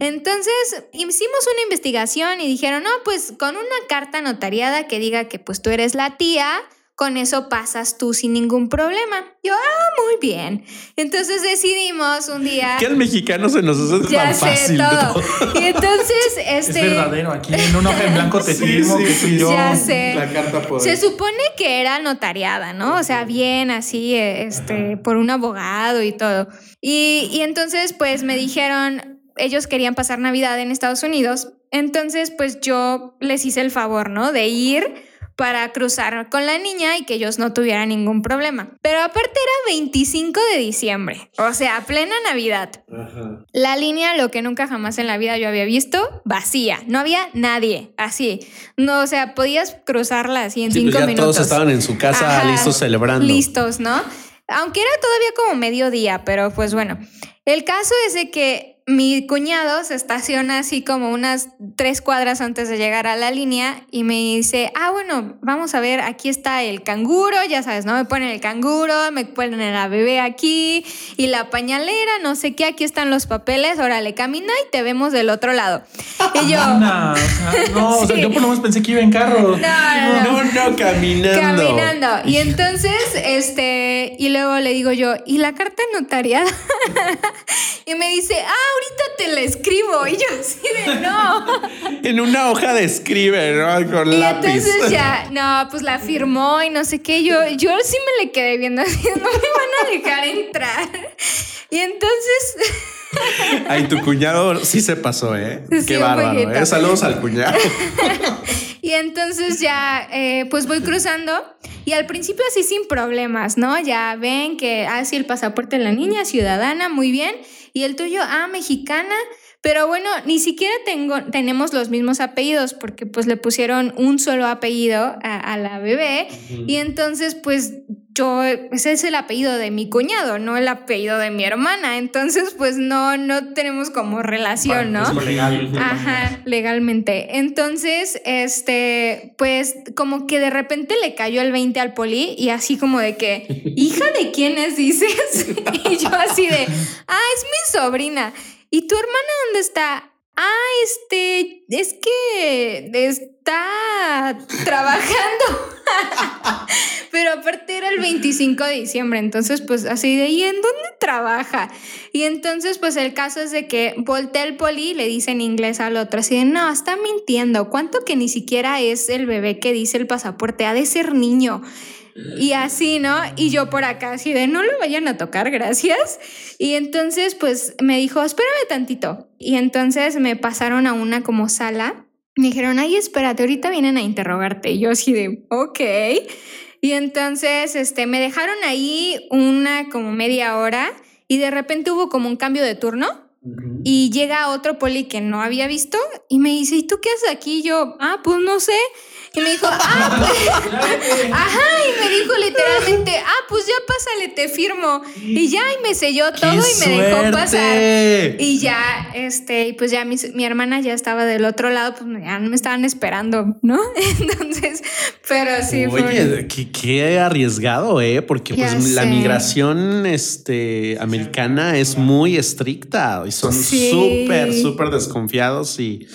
D: Entonces hicimos una investigación y dijeron, no, pues con una carta notariada que diga que pues tú eres la tía, con eso pasas tú sin ningún problema. Yo, ah, muy bien. Entonces decidimos un día.
C: Que al mexicano se nos hace ya fácil. Todo.
D: Y entonces, este.
B: Es verdadero, aquí en un hoja en blanco te firmo que soy yo.
D: Ya sé. La carta Se supone que era notariada, ¿no? O sea, bien así, este, por un abogado y todo. Y, y entonces, pues me dijeron, ellos querían pasar Navidad en Estados Unidos. Entonces, pues yo les hice el favor, ¿no? De ir para cruzar con la niña y que ellos no tuvieran ningún problema. Pero aparte era 25 de diciembre, o sea, plena Navidad. La línea, lo que nunca jamás en la vida yo había visto, vacía, no había nadie, así. No, o sea, podías cruzarla así en cinco
C: pues
D: minutos.
C: Todos estaban en su casa listos celebrando.
D: Listos, ¿no? Aunque era todavía como mediodía, pero pues bueno. El caso es de que mi cuñado se estaciona así como unas tres cuadras antes de llegar a la línea y me dice, ah, bueno, vamos a ver, aquí está el canguro, ya sabes, ¿no? Me ponen el canguro, me ponen la bebé aquí y la pañalera, no sé qué, aquí están los papeles, órale, camina y te vemos del otro lado. Y yo...
B: no, o sea, yo por lo menos pensé que iba en carro.
D: No, no,
C: no, no, caminando.
D: Caminando. Y entonces, este, y luego le digo yo, ¿y la carta notariada? y me dice, ah, ahorita te la escribo. Y yo así de no.
C: en una hoja de escribe, ¿no? Con
D: y
C: lápiz.
D: Entonces ya, no, pues la firmó y no sé qué. Yo, yo sí me le quedé viendo así, no me van a dejar entrar. Y entonces.
C: Ay, tu cuñado sí se pasó, ¿eh? Qué bárbaro, ¿eh? Saludos al cuñado.
D: y entonces ya, eh, pues voy cruzando y al principio así sin problemas, ¿no? Ya ven que, ah, sí, el pasaporte de la niña, ciudadana, muy bien. Y el tuyo, ah, mexicana, Pero bueno, ni siquiera tengo, tenemos los mismos apellidos porque pues le pusieron un solo apellido a, la bebé y entonces pues yo, ese es el apellido de mi cuñado, no el apellido de mi hermana. Entonces, pues no, no tenemos como relación, ¿no?
B: legal.
D: Ajá, legalmente. Entonces, este, pues como que de repente le cayó el 20 al poli y así como de que, hija de quién es, dices. y yo así de, ah, es mi sobrina. ¿Y tu hermana dónde está? Ah, este, es que está trabajando. Pero aparte era el 25 de diciembre, entonces pues así de, ¿y en dónde trabaja? Y entonces pues el caso es de que voltea el poli y le dice en inglés al otro, así de, no, está mintiendo, ¿cuánto que ni siquiera es el bebé que dice el pasaporte? Ha de ser niño. Y así, ¿no? Y yo por acá, así de no lo vayan a tocar, gracias. Y entonces, pues me dijo, espérame tantito. Y entonces me pasaron a una como sala. Me dijeron, ay, espérate, ahorita vienen a interrogarte. Y yo así de, ok. Y entonces, este, me dejaron ahí una como media hora y de repente hubo como un cambio de turno. Y llega otro poli que no había visto y me dice, ¿y tú qué haces aquí? Y yo, ah, pues no sé. Y me dijo, ah, pues, ajá, y me dijo literalmente, ah, pues ya pásale, te firmo. Y ya, y me selló todo y me dejó pasar. Y ya, este, y pues ya mi, mi, hermana ya estaba del otro lado, pues ya me estaban esperando, ¿no? Entonces, pero sí.
C: Oye, qué, arriesgado, ¿eh? Porque pues la migración este, americana es muy estricta y son súper, súper desconfiados y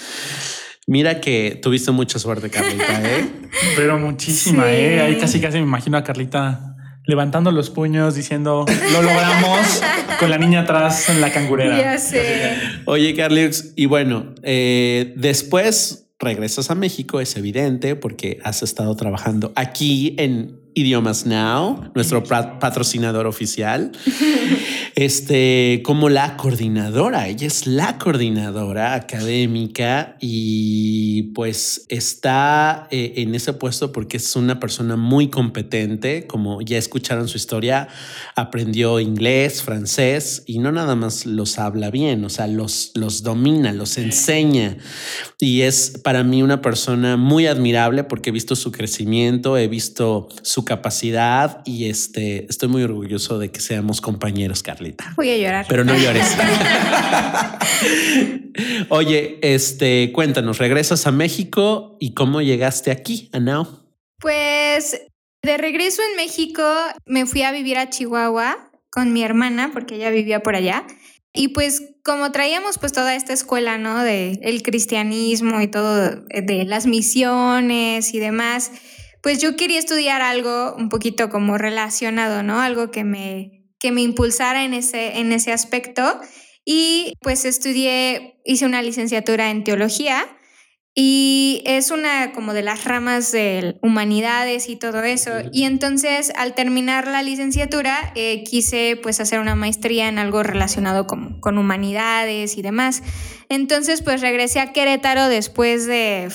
C: Mira que tuviste mucha suerte, Carlita, ¿eh?
B: Pero muchísima, ¿eh? Ahí casi casi me imagino a Carlita levantando los puños diciendo, lo logramos con la niña atrás en la cangurera.
D: Ya sé.
C: Oye, Carlix, y bueno, eh, después regresas a México, es evidente, porque has estado trabajando aquí en Idiomas Now, nuestro patrocinador oficial, este, como la coordinadora. Ella es la coordinadora académica y pues está eh, en ese puesto porque es una persona muy competente. Como ya escucharon su historia, aprendió inglés, francés y no nada más los habla bien, o sea, los, los domina, los enseña. Y es para mí una persona muy admirable porque he visto su crecimiento, he visto su capacidad y este, estoy muy orgulloso de que seamos compañeros, Carlita.
D: Voy a llorar.
C: Pero no llores. Oye, este, cuéntanos, ¿regresas a México y cómo llegaste aquí, a Now?
D: Pues de regreso en México me fui a vivir a Chihuahua con mi hermana porque ella vivía por allá. Y pues como traíamos pues toda esta escuela, ¿no? De el cristianismo y todo, de las misiones y demás, pues yo quería estudiar algo un poquito como relacionado, ¿no? Algo que me, que me impulsara en ese, en ese aspecto. Y pues estudié, hice una licenciatura en teología y es una como de las ramas de humanidades y todo eso. Y entonces al terminar la licenciatura eh, quise pues hacer una maestría en algo relacionado con, con humanidades y demás. Entonces pues regresé a Querétaro después de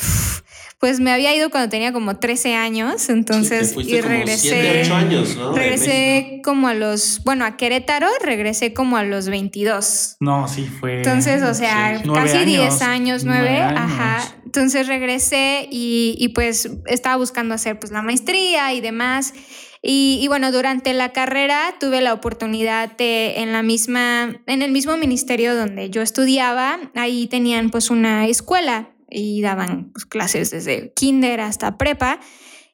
D: pues me había ido cuando tenía como 13 años, entonces y regresé.
C: años, ¿no?
D: Regresé como a los, bueno, a Querétaro regresé como a los 22.
B: No, sí fue.
D: Entonces, o sea, casi 10 años, 9, ajá. Entonces regresé y, y, pues estaba buscando hacer pues la maestría y demás. Y, y, bueno, durante la carrera tuve la oportunidad de en la misma, en el mismo ministerio donde yo estudiaba, ahí tenían pues una escuela y daban pues, clases desde kinder hasta prepa.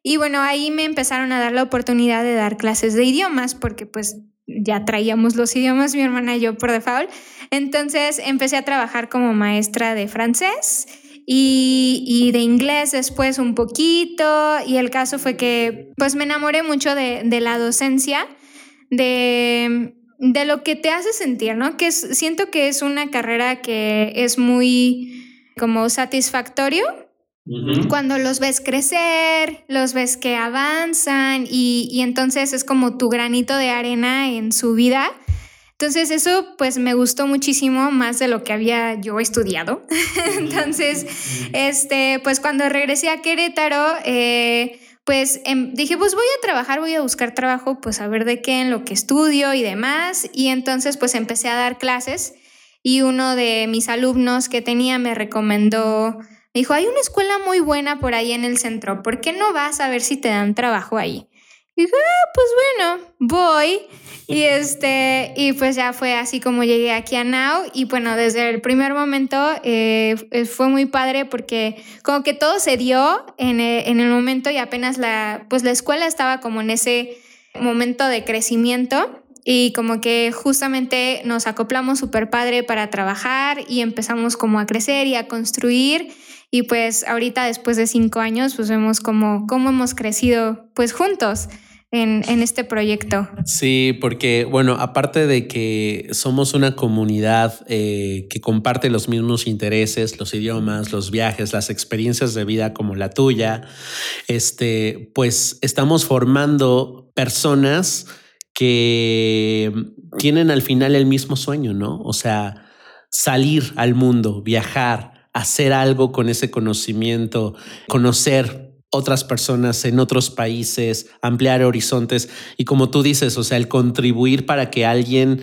D: Y bueno, ahí me empezaron a dar la oportunidad de dar clases de idiomas porque pues ya traíamos los idiomas, mi hermana y yo por default. Entonces empecé a trabajar como maestra de francés y, y, de inglés después un poquito. Y el caso fue que pues me enamoré mucho de, de la docencia, de, de, lo que te hace sentir, ¿no? Que siento que es una carrera que es muy como satisfactorio cuando los ves crecer, los ves que avanzan y, y, entonces es como tu granito de arena en su vida. Entonces eso pues me gustó muchísimo más de lo que había yo estudiado. entonces, este, pues cuando regresé a Querétaro, eh, pues em, dije, pues voy a trabajar, voy a buscar trabajo, pues a ver de qué, en lo que estudio y demás. Y entonces pues empecé a dar clases y uno de mis alumnos que tenía me recomendó, me dijo, hay una escuela muy buena por ahí en el centro, ¿por qué no vas a ver si te dan trabajo ahí? Y ah, pues bueno, voy. Y este, y pues ya fue así como llegué aquí a Now. Y bueno, desde el primer momento eh, fue muy padre porque como que todo se dio en el, en el momento y apenas la, pues la escuela estaba como en ese momento de crecimiento y como que justamente nos acoplamos súper padre para trabajar y empezamos como a crecer y a construir y pues ahorita después de cinco años pues vemos como cómo hemos crecido pues juntos en, en, este proyecto.
C: Sí, porque bueno, aparte de que somos una comunidad eh, que comparte los mismos intereses, los idiomas, los viajes, las experiencias de vida como la tuya, este, pues estamos formando personas que tienen al final el mismo sueño, ¿no? O sea, salir al mundo, viajar, hacer algo con ese conocimiento, conocer otras personas en otros países, ampliar horizontes y como tú dices, o sea, el contribuir para que alguien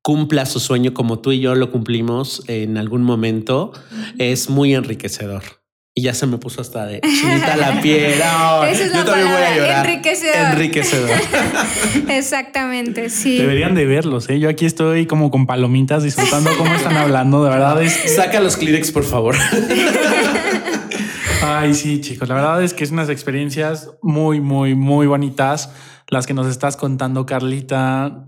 C: cumpla su sueño como tú y yo lo cumplimos en algún momento es muy enriquecedor. Y ya se me puso hasta de chinita la piel.
D: yo también voy a llorar. Enriquecedor.
C: Enriquecedor.
D: Exactamente, sí.
B: Deberían de verlos, ¿eh? Yo aquí estoy como con palomitas disfrutando cómo están hablando. De verdad es.
C: Saca los Kleenex, por favor.
B: Ay, sí, chicos. La verdad es que es unas experiencias muy, muy, muy bonitas las que nos estás contando, Carlita.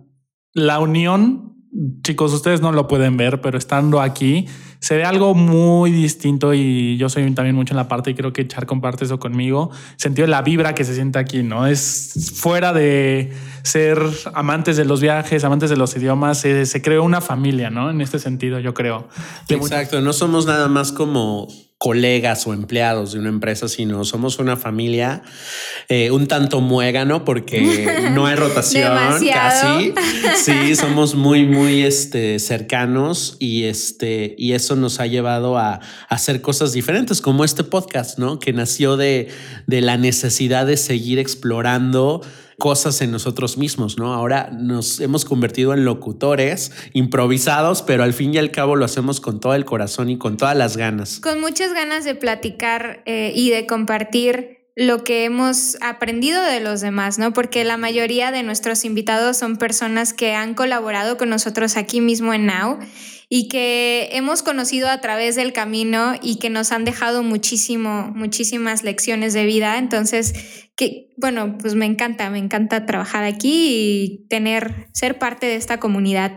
B: La unión, chicos, ustedes no lo pueden ver, pero estando aquí se ve algo muy distinto y yo soy también mucho en la parte y creo que Char comparte eso conmigo. Sentido la vibra que se siente aquí, ¿no? Es fuera de ser amantes de los viajes, amantes de los idiomas, se, se creó una familia, ¿no? En este sentido, yo creo.
C: Exacto, no somos nada más como colegas o empleados de una empresa, sino somos una familia eh, un tanto muégano porque no hay rotación casi. Sí, somos muy, muy este, cercanos y, este, y eso nos ha llevado a, a, hacer cosas diferentes, como este podcast, ¿no? Que nació de, de la necesidad de seguir explorando cosas en nosotros mismos, ¿no? Ahora nos hemos convertido en locutores improvisados, pero al fin y al cabo lo hacemos con todo el corazón y con todas las ganas.
D: Con muchas ganas de platicar eh, y de compartir lo que hemos aprendido de los demás, ¿no? Porque la mayoría de nuestros invitados son personas que han colaborado con nosotros aquí mismo en Now y que hemos conocido a través del camino y que nos han dejado muchísimo, muchísimas lecciones de vida. Entonces, que, bueno, pues me encanta, me encanta trabajar aquí y tener, ser parte de esta comunidad.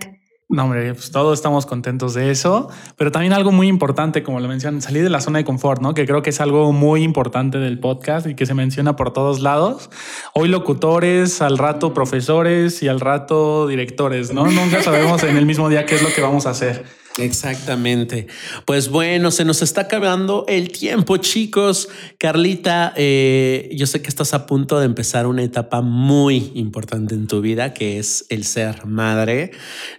B: No, hombre, pues todos estamos contentos de eso, pero también algo muy importante, como lo mencionan, salir de la zona de confort, ¿no? Que creo que es algo muy importante del podcast y que se menciona por todos lados. Hoy locutores, al rato profesores y al rato directores, ¿no? Nunca sabemos en el mismo día qué es lo que vamos a hacer.
C: Exactamente. Pues bueno, se nos está acabando el tiempo, chicos. Carlita, eh, yo sé que estás a punto de empezar una etapa muy importante en tu vida, que es el ser madre.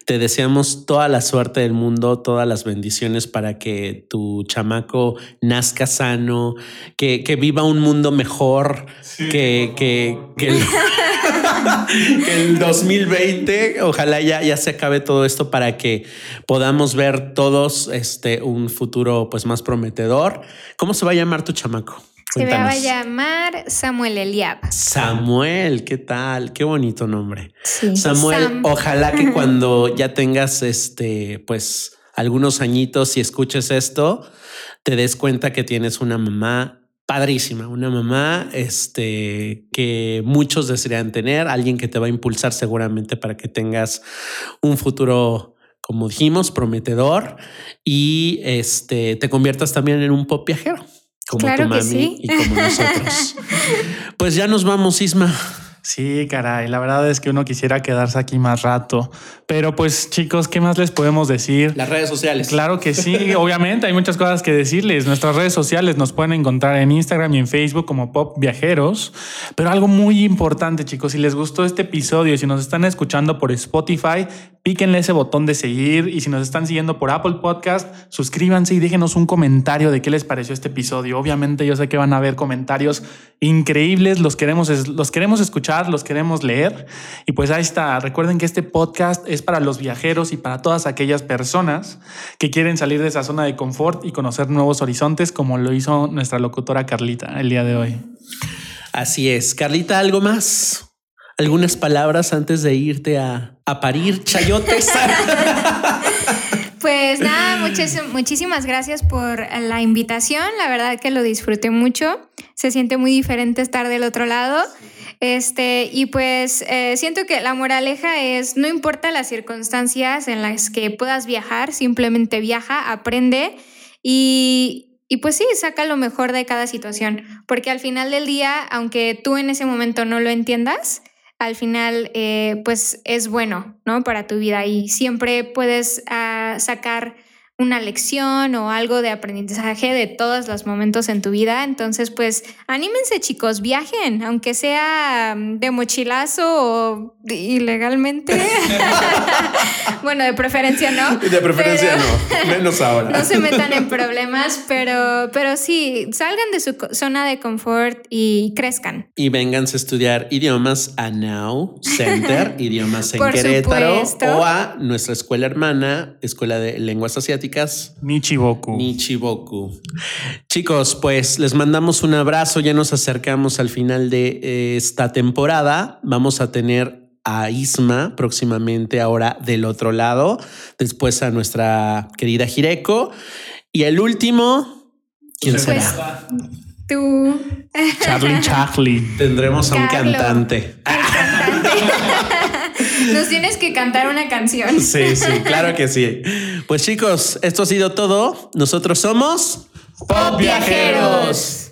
C: Te deseamos toda la suerte del mundo, todas las bendiciones para que tu chamaco nazca sano, que, viva un mundo mejor, que, que, que que el 2020, ojalá ya, ya se acabe todo esto para que podamos ver todos este, un futuro pues más prometedor. ¿Cómo se va a llamar tu chamaco?
D: Se va a llamar Samuel Eliab.
C: Samuel, ¿qué tal? Qué bonito nombre. Samuel, ojalá que cuando ya tengas este, pues algunos añitos y escuches esto, te des cuenta que tienes una mamá padrísima, una mamá este, que muchos desearían tener, alguien que te va a impulsar seguramente para que tengas un futuro, como dijimos, prometedor y este, te conviertas también en un pop viajero, como tu mami y como nosotros. pues ya nos vamos, Isma.
B: Sí, caray, la verdad es que uno quisiera quedarse aquí más rato. Pero pues chicos, ¿qué más les podemos decir?
C: Las redes sociales.
B: Claro que sí, obviamente hay muchas cosas que decirles. Nuestras redes sociales nos pueden encontrar en Instagram y en Facebook como Pop Viajeros. Pero algo muy importante chicos, si les gustó este episodio, si nos están escuchando por Spotify, píquenle ese botón de seguir y si nos están siguiendo por Apple Podcast, suscríbanse y déjenos un comentario de qué les pareció este episodio. Obviamente yo sé que van a haber comentarios increíbles, los queremos, los queremos escuchar escuchar, los queremos leer. Y pues ahí está. Recuerden que este podcast es para los viajeros y para todas aquellas personas que quieren salir de esa zona de confort y conocer nuevos horizontes, como lo hizo nuestra locutora Carlita el día de hoy.
C: Así es. Carlita, ¿algo más? ¿Algunas palabras antes de irte a, a parir chayotes?
D: Pues nada, muchísimas gracias por la invitación. La verdad que lo disfruté mucho. Se siente muy diferente estar del otro lado. Este, y pues eh, siento que la moraleja es, no importa las circunstancias en las que puedas viajar, simplemente viaja, aprende y, y pues sí, saca lo mejor de cada situación, porque al final del día, aunque tú en ese momento no lo entiendas, al final eh, pues es bueno, ¿no? Para tu vida y siempre puedes ah, sacar una lección o algo de aprendizaje de todos los momentos en tu vida. Entonces, pues anímense chicos, viajen, aunque sea mm, de mochilazo o ilegalmente. bueno, de preferencia no.
C: De preferencia no, menos ahora.
D: no se metan en problemas, pero, pero sí, salgan de su zona de confort y crezcan.
C: Y vénganse a estudiar idiomas a Now Center, idiomas en Querétaro, o a nuestra escuela hermana, Escuela de Lenguas Asiáticas
B: Nichiboku.
C: Nichiboku. Chicos, pues les mandamos un abrazo. Ya nos acercamos al final de eh, esta temporada. Vamos a tener a Isma próximamente ahora del otro lado. Después a nuestra querida Jireko. Y el último, ¿quién pues, será?
D: Tú.
B: Charlie Charlie.
C: Tendremos a un cantante. cantante.
D: Nos tienes que cantar una canción.
C: Sí, sí, claro que sí. Pues chicos, esto ha sido todo. Nosotros somos
D: Pop Viajeros.